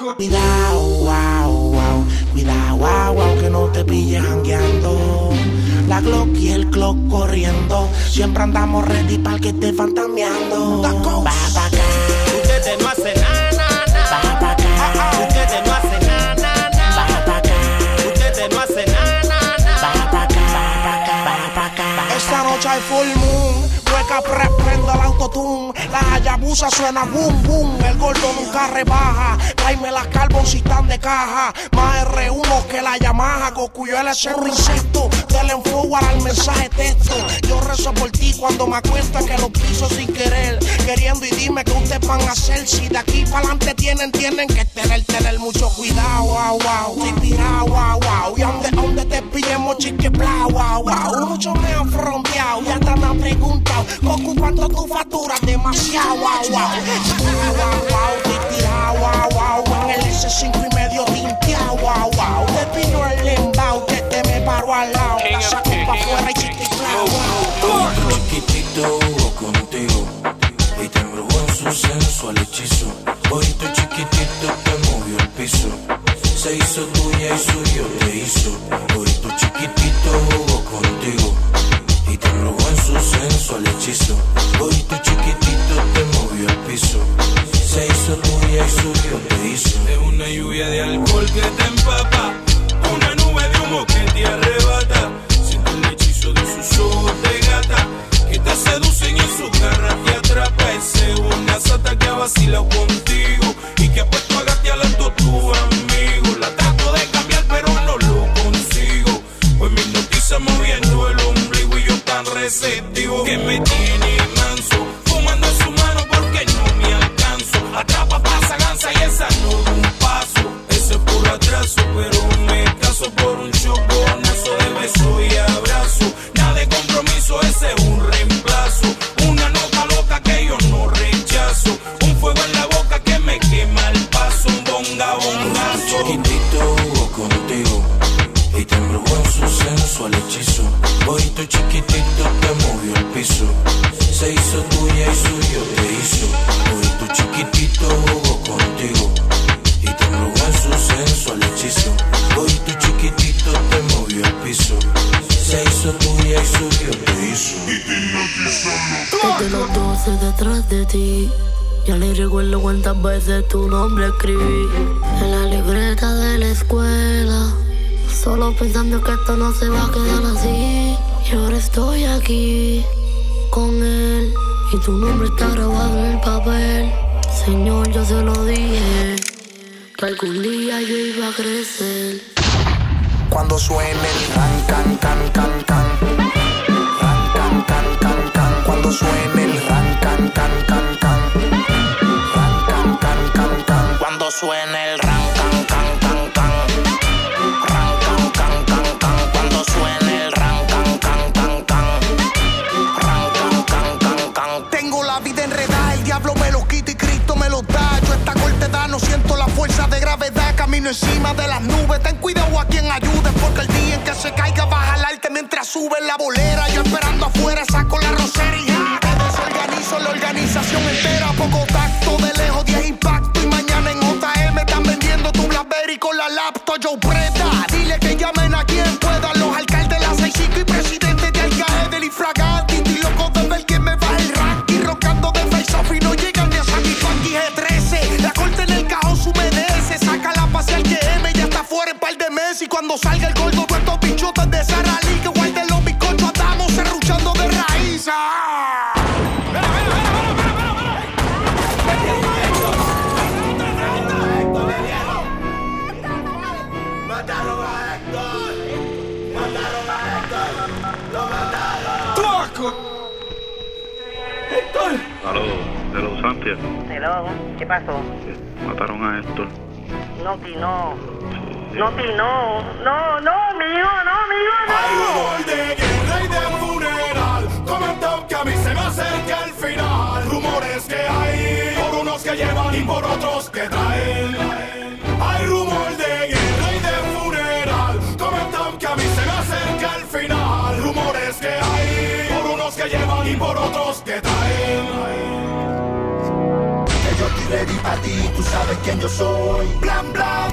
Cuidado, wow, wow. Cuidado, wow, wow, que no te pilles jangueando. La Glock y el clock corriendo. Siempre andamos ready para que esté fantameando. Va pa' acá. Ustedes no hacen nada, nada. Va pa' acá. Ustedes no hacen nada. Va pa' acá. Ustedes no hacen nada. Va pa' acá. Va pa' acá. Va pa' acá. Esta noche hay full moon. Hueca pre prendo el autotune. La Hayabusa suena boom boom. El gordo nunca rebaja. Tráeme las carbon si están de caja. Más R1 que la Yamaha. Goku yo es un insecto. Dale en forward al mensaje texto. Yo rezo por ti cuando me acuesta que lo piso sin querer. Queriendo y dime qué ustedes van a hacer. Si de aquí para adelante tienen, tienen que tener, tener mucho cuidado. Wow, wow. Pirado, wow, wow. Y donde, donde te pillemos chique bla, wow, wow. Muchos me han fronteado y hasta me han preguntado. Goku, ¿cuánto tú facturas? Demasiado, wow, wow. Estoy tirado, wow, wow. En el S5 y medio tinteado, wow, wow. Te vino el embao que te me paro al lado. La saco pa' afuera y. Hoy tu chiquitito contigo y te embrujó en su sensual hechizo. Hoy tu chiquitito te movió el piso. Se hizo tuya y suyo te hizo. Hoy tu chiquitito jugó contigo y te embrujó en su sensual hechizo. Hoy tu chiquitito te movió el piso. Se hizo tuya y suyo te hizo. Es una lluvia de alcohol que te empapa, una nube de humo que te arrebata. Siento el hechizo de sus ojos de gata, que te seducen y en su garra te atrapa. Ese es una sata que ha vacilado contigo y que ha puesto a gatear a todos tus receptivo que me tiene manso, fumando su mano porque no me alcanzo. Atrapa, pasa, gansa y esa no un paso. Ese es puro atraso, pero cuántas veces tu nombre escribí en la libreta de la escuela. Solo pensando que esto no se va a quedar así. Y ahora estoy aquí con él. Y tu nombre está grabado en el papel. Señor, yo se lo dije. Que algún día yo iba a crecer. Cuando suene el ran, can, can, can, can. Ran, can, can, can, can. Cuando suene el ran, can, can, can, can. Encima de las nubes. Ten cuidado a quien ayude, porque el día en que se caiga va a jalarte mientras sube la bolera. Yo esperando afuera, saco la rosería. Te desorganizo la organización entera. Poco tacto, de lejos 10 impacto. Y mañana en JM están vendiendo tu Blackberry con la laptop. Yo preta, cuando salga el gordo, tú estos bichotas de Sara Lee. Que guarden los bizcochos, andamos serruchando de raíz. ¡Ah! Aló, de los Santiago. Hello, ¿qué pasó? Mataron a Héctor. No, ti no. No, ti no. No, no, mi hijo, no, mi hijo, no. de guerra y de funeral. Comentan que a mí se me acerca el final. Rumores que hay por unos que llevan y por otros que traen. Hay rumor de guerra y de funeral. Comentan que a mí se me acerca el final. Rumores que hay por unos que llevan y por otros que traen. Que yo estoy ready pa' ti, tú sabes quién yo soy. Blam, blam,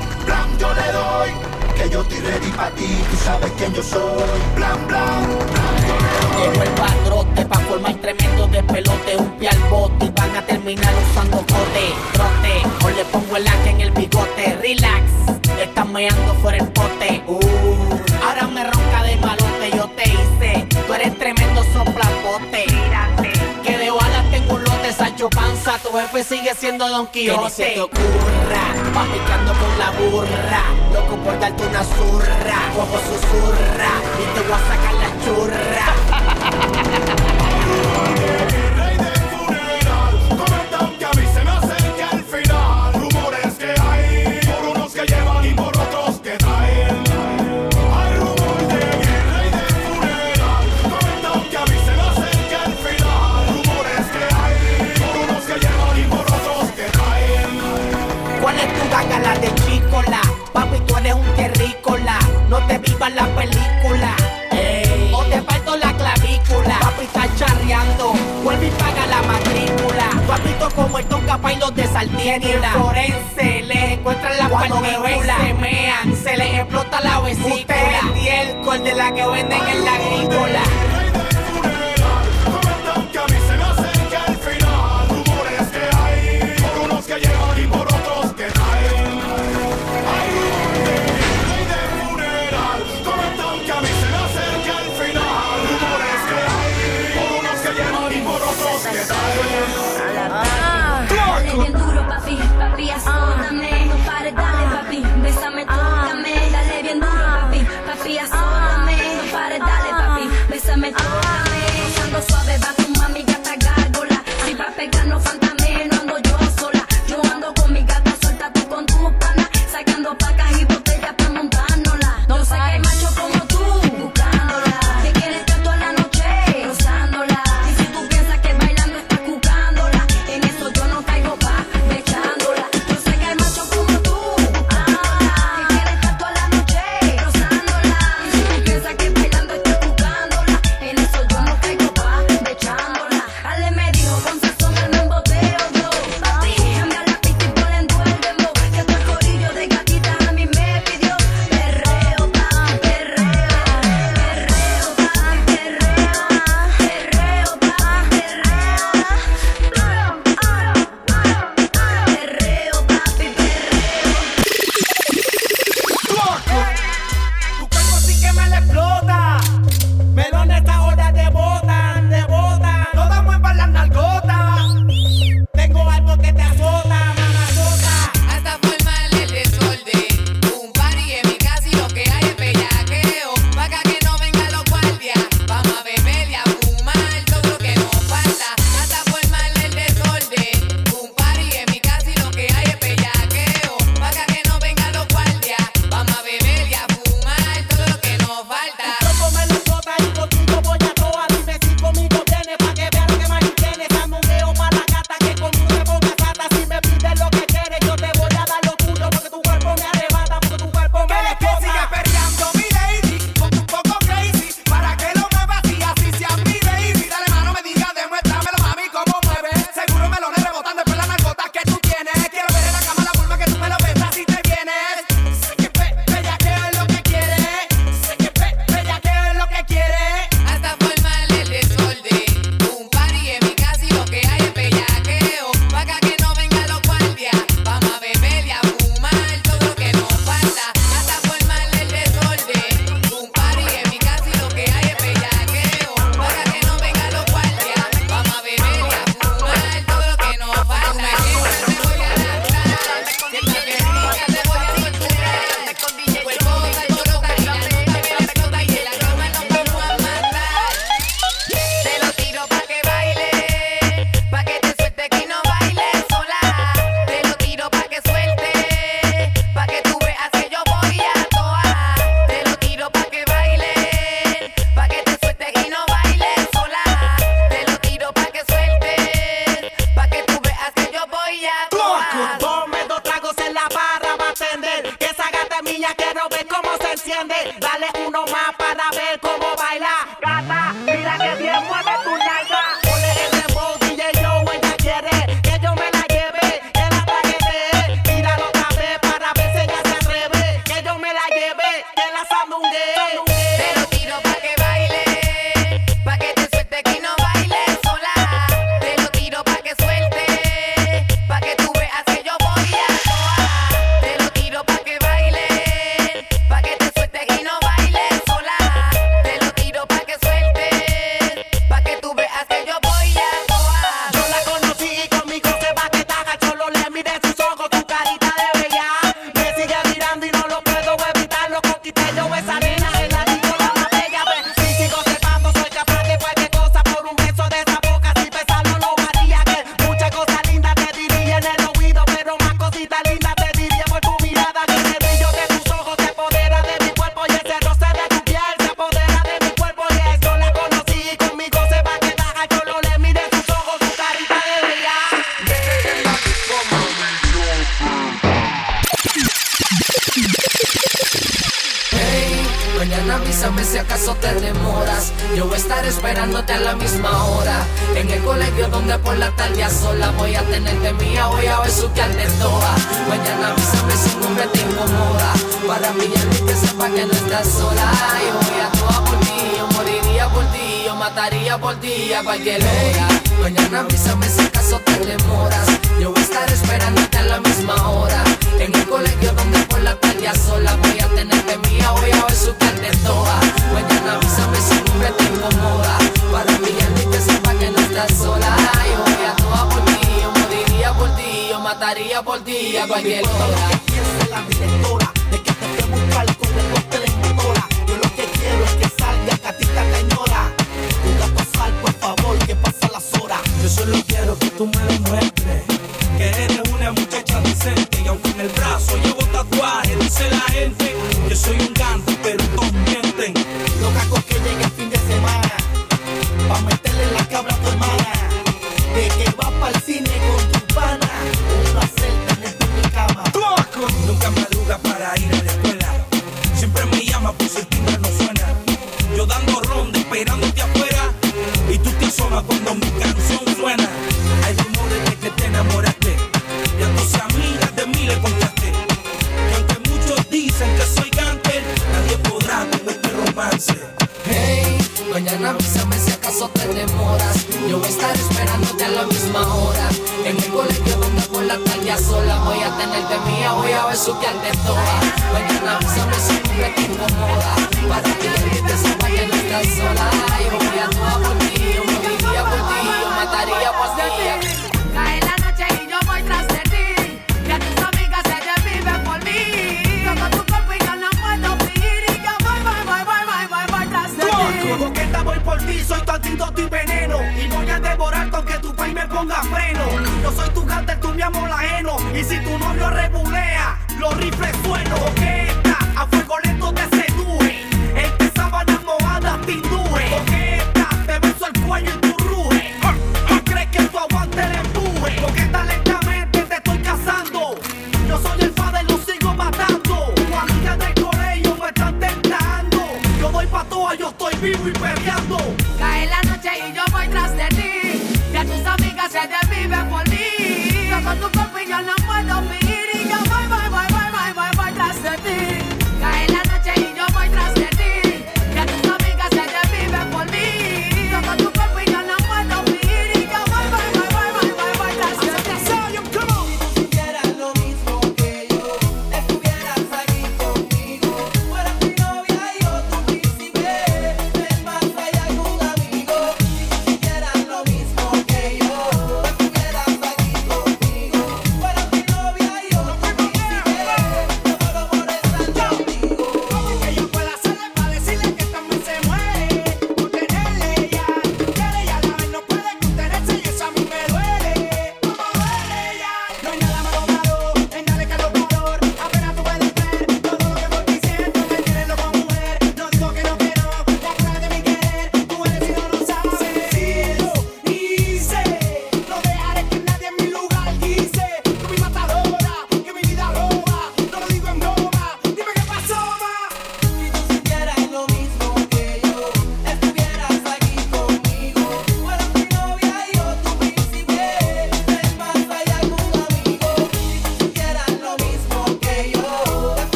le doy. Que yo estoy ready pa' ti, tú sabes quién yo soy. Yo le doy. Llegó el padrote pa' formar tremendo de pelote, un pie al bote y van a terminar usando cote, trote. O le pongo el hack en el bigote, relax, están meando fuera el pote. Uh, ahora me ronca de malote, yo te hice, tú eres tremendo soplapote. Tu jefe sigue siendo Don Quijote. Que ni se te ocurra, va picando con la burra, loco por darte una zurra, como susurra, y te voy a sacar la churra. toca y los de Saltiénula. Forense, les encuentran la Cuando se mean, se les explota la vesícula. Usted es el de la que venden en la agrícola. sola. Voy a tener de mía, voy a ver su besuquear de todas. Mañana solo se cumple tu moda. Para ti, te se vaya no estar sola. Yo voy a tomar por ti, yo moriría por ti, yo mataría por ti. Cae la noche y yo voy tras de ti. Que tus amigas se desviven por mí. Toco tu cuerpo y yo no puedo fingir. Y yo voy, voy, voy, voy, voy, voy, voy tras de ti. Tu boqueta voy por ti, soy tu antídoto y veneno. Y voy a devorar con que tu país me ponga freno tú cantes, tú mi amor ajeno. Y si tu novio rebulea, los rifles suenos, ok.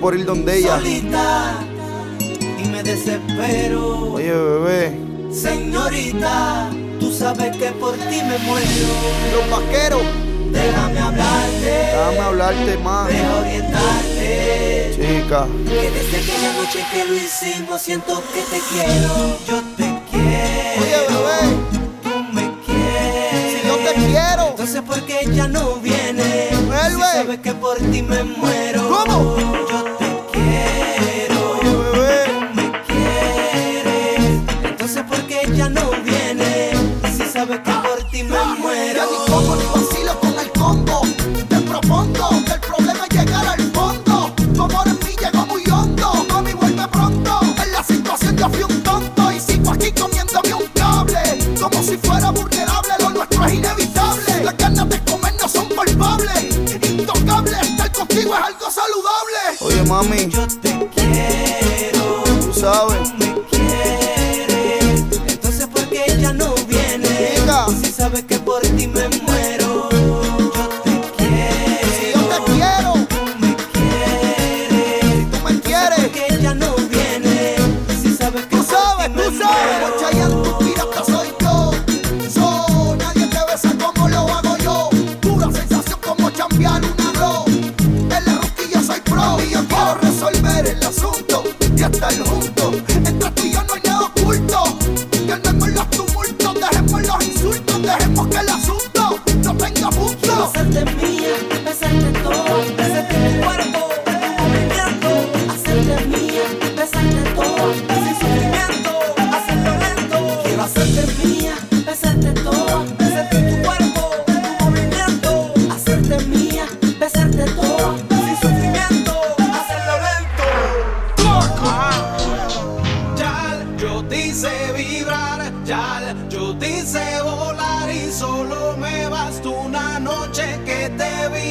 por ir donde ella. Y me desespero. Oye, bebé. Señorita, tú sabes que por ti me muero. Los vaqueros. Déjame hablarte. Déjame hablarte más. Deja orientarte. Chica. Que desde aquella noche que lo hicimos siento que te quiero. Yo te quiero. Oye, bebé. Tú me quieres. Si yo te quiero. Entonces, ¿por qué ya no? por ti me muero. ¿Cómo?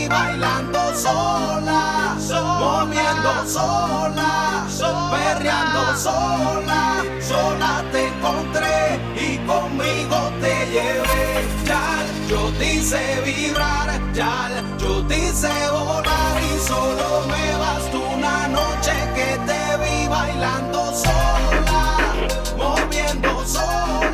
bailando sola, sola moviendo sola, perreando sola, sola te encontré y conmigo te llevé. Ya yo te hice vibrar, ya yo te hice volar y solo me basta una noche que te vi bailando sola, moviendo sola.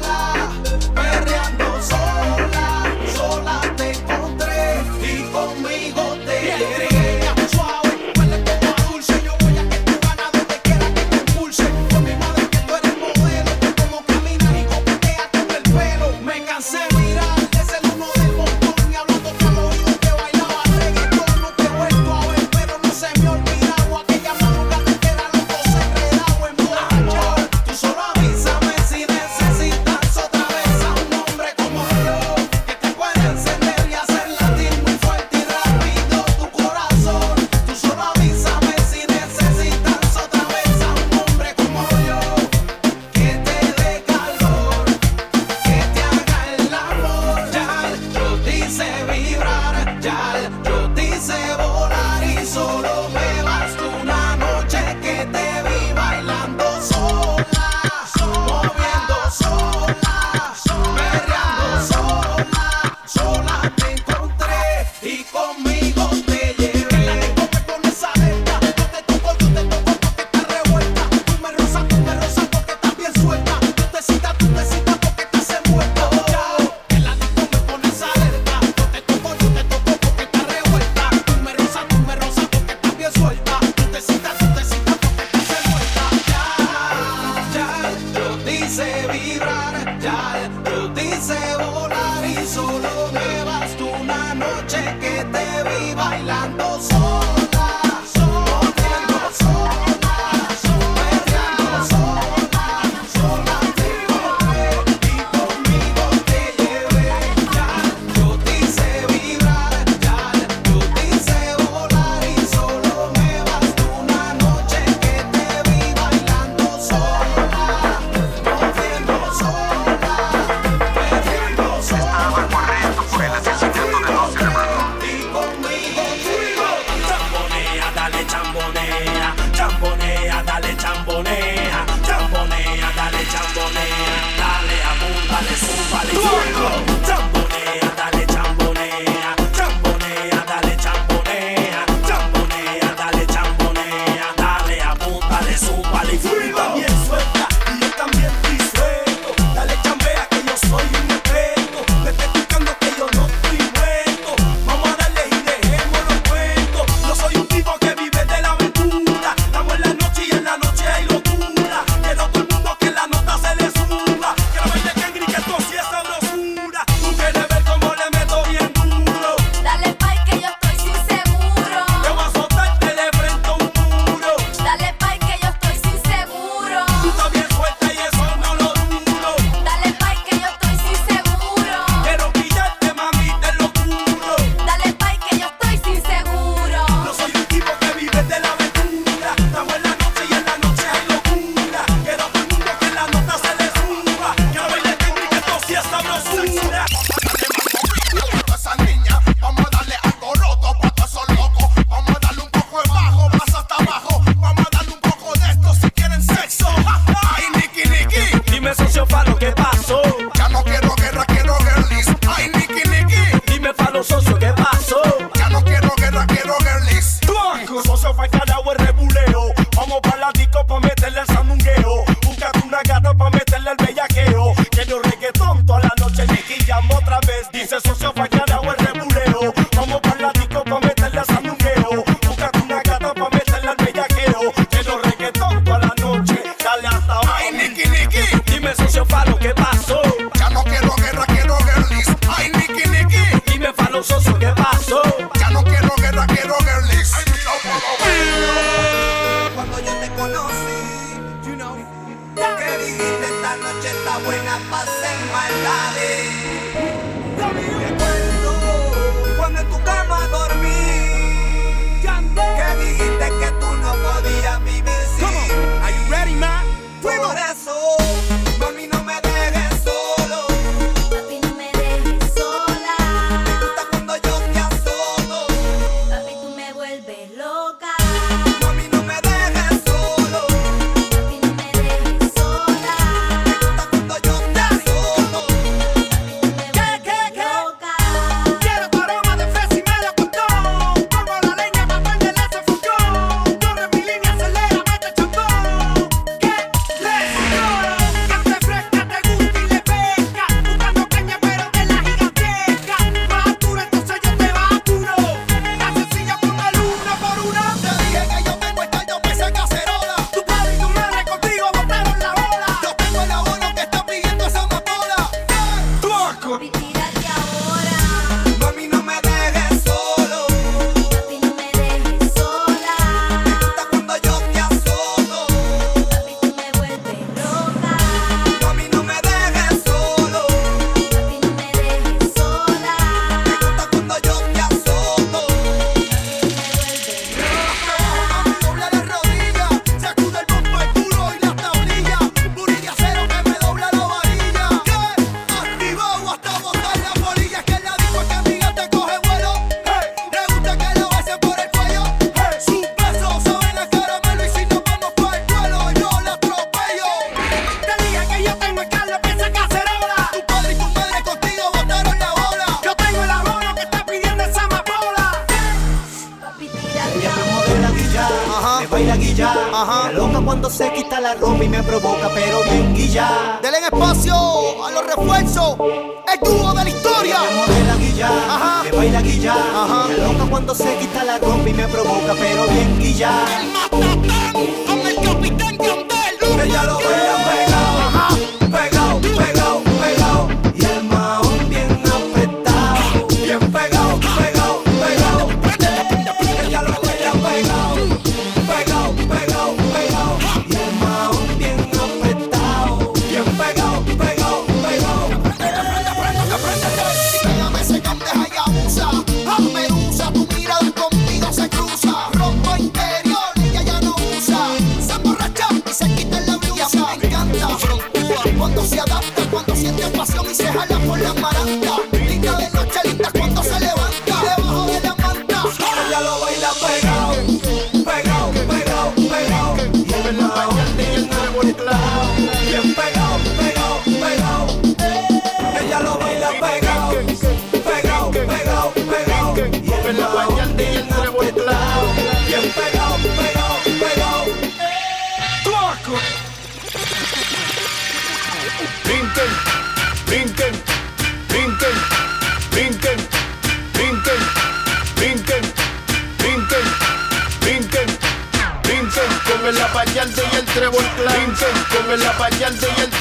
buena pasa en maldades.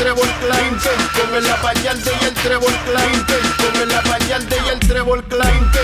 trébol cliente, con la payalde y el trébol cliente, con la payalde y el trébol cliente,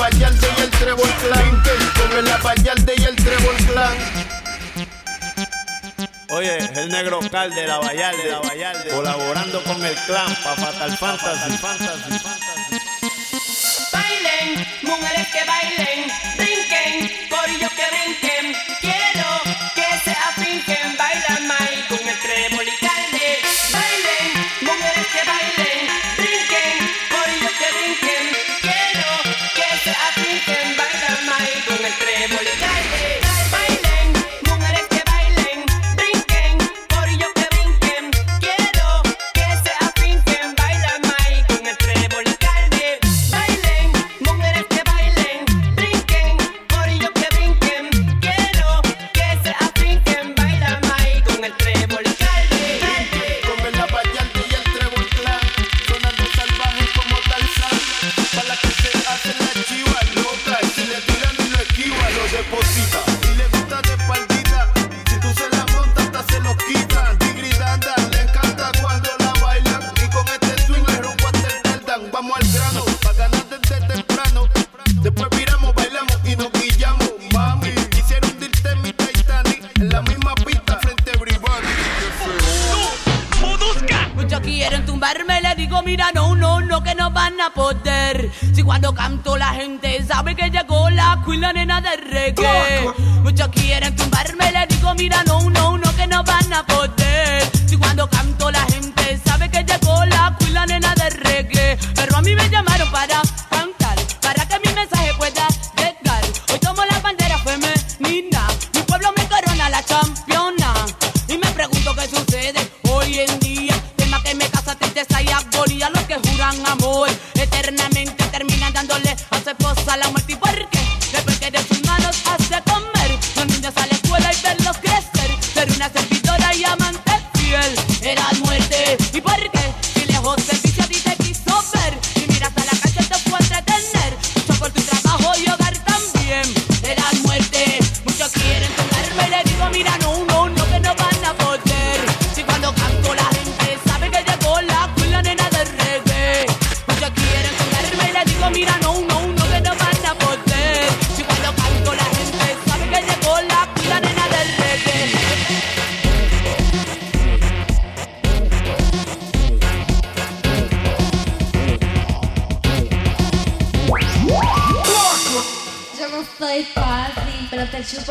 Vallarde y el Trébol Clan. Con el Vallarde y el Trébol Clan. Oye, el negro Cal de la Vallarde, la Vallarde, colaborando con el clan pa' Fatal Fantasy. Fantasy. Bailen, mujeres que bailen, brinquen, corillos que brinquen.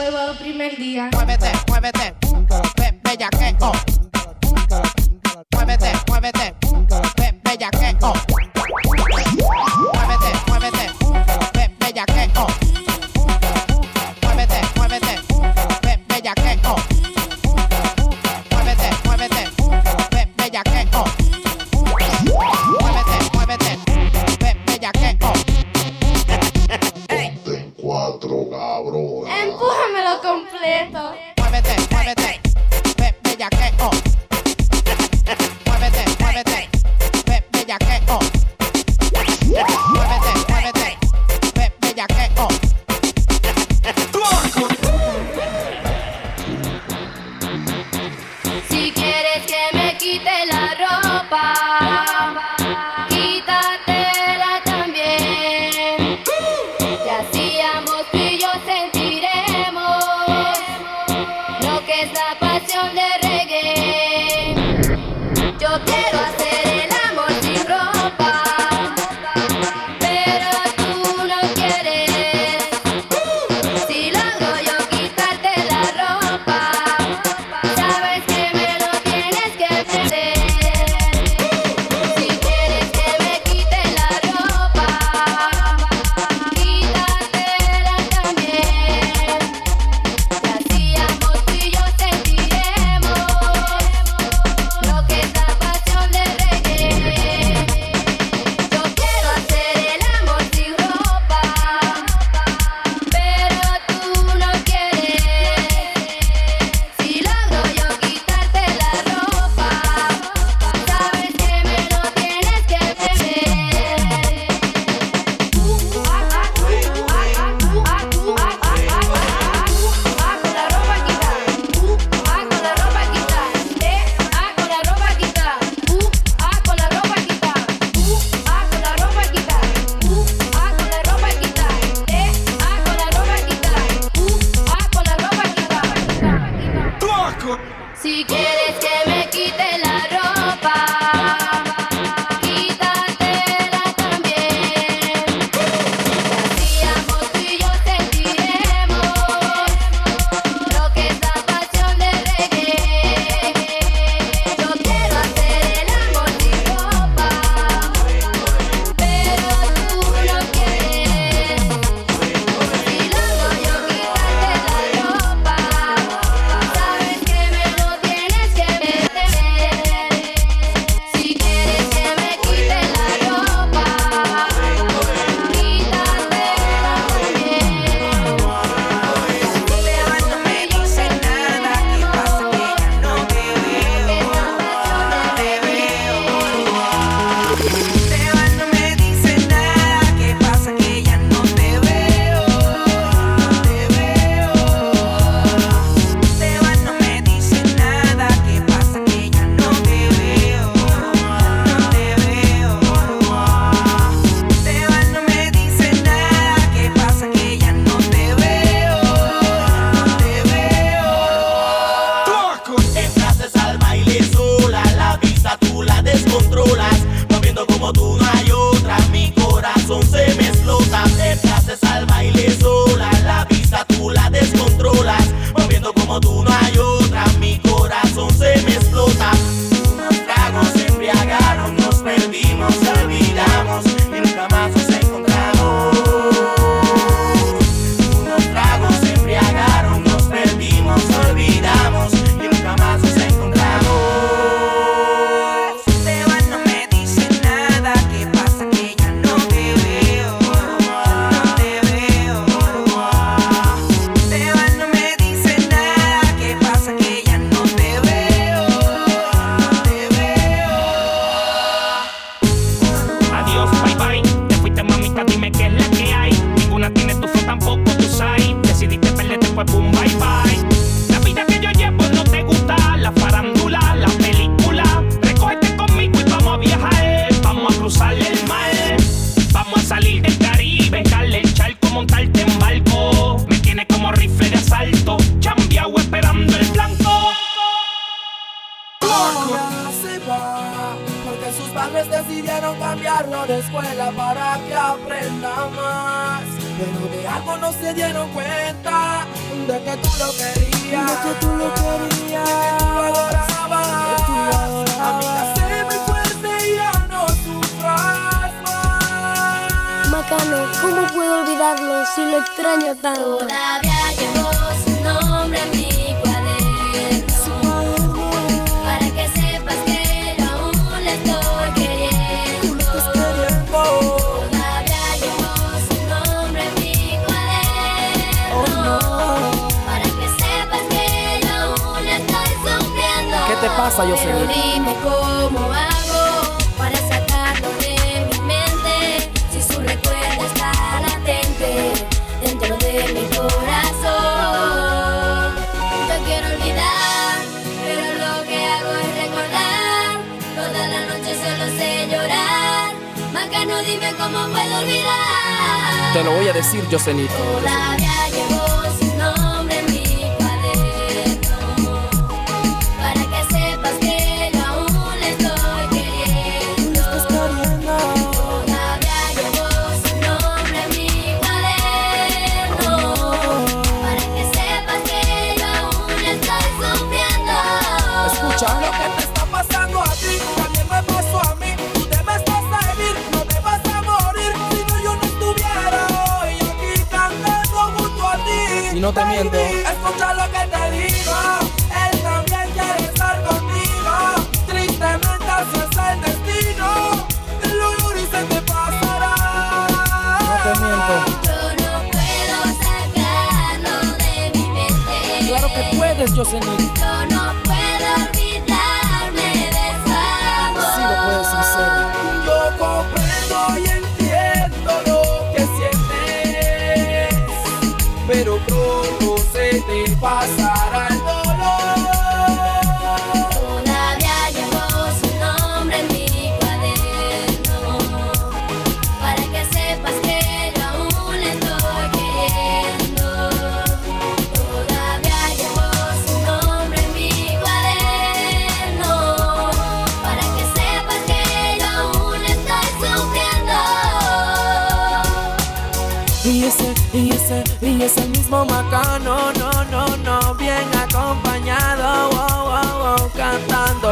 sábado primer día. Muévete, muévete, ven, bellaqueo. Muévete, muévete, ven, bellaqueo. Para que aprenda más. Pero de algo no se dieron cuenta, de que tú lo querías. De que tú lo querías. De que tú lo adorabas. Amiga, sé muy fuerte y ya no sufras más. Macano, ¿cómo puedo olvidarlo si lo extraño tanto? Todavía llevo su nombre en mi ¿Qué te pasa, Pero dime cómo hago para sacarlo de mi mente Si su recuerdo está latente dentro de mi corazón. Yo quiero olvidar, pero lo que hago es recordar. Toda la noche solo sé llorar. Macano, dime cómo puedo olvidar. Te lo voy a decir, Yosenito. Todavía te miento. Escucha lo que te digo, él también quiere estar contigo. Tristemente así es el destino. El olor y se te pasará. No te miento. Yo no puedo sacarlo de mi mente Claro que puedes. Yo no puedo olvidarme de su amor Sí lo puedes hacer. Yo comprendo y entiendo lo que sientes, pero se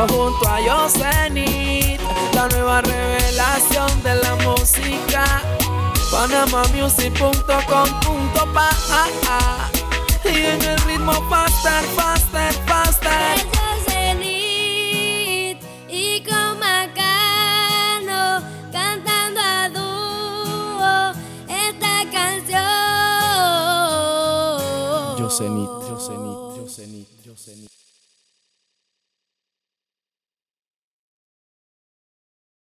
junto a Yosenit, la nueva revelación de la música. PanamaMusic.com.pa Y en el ritmo faster, faster, faster. Yo cenit y con Macano cantando a dúo esta canción. Yosenit, Yosenit, Yosenit, Yosenit.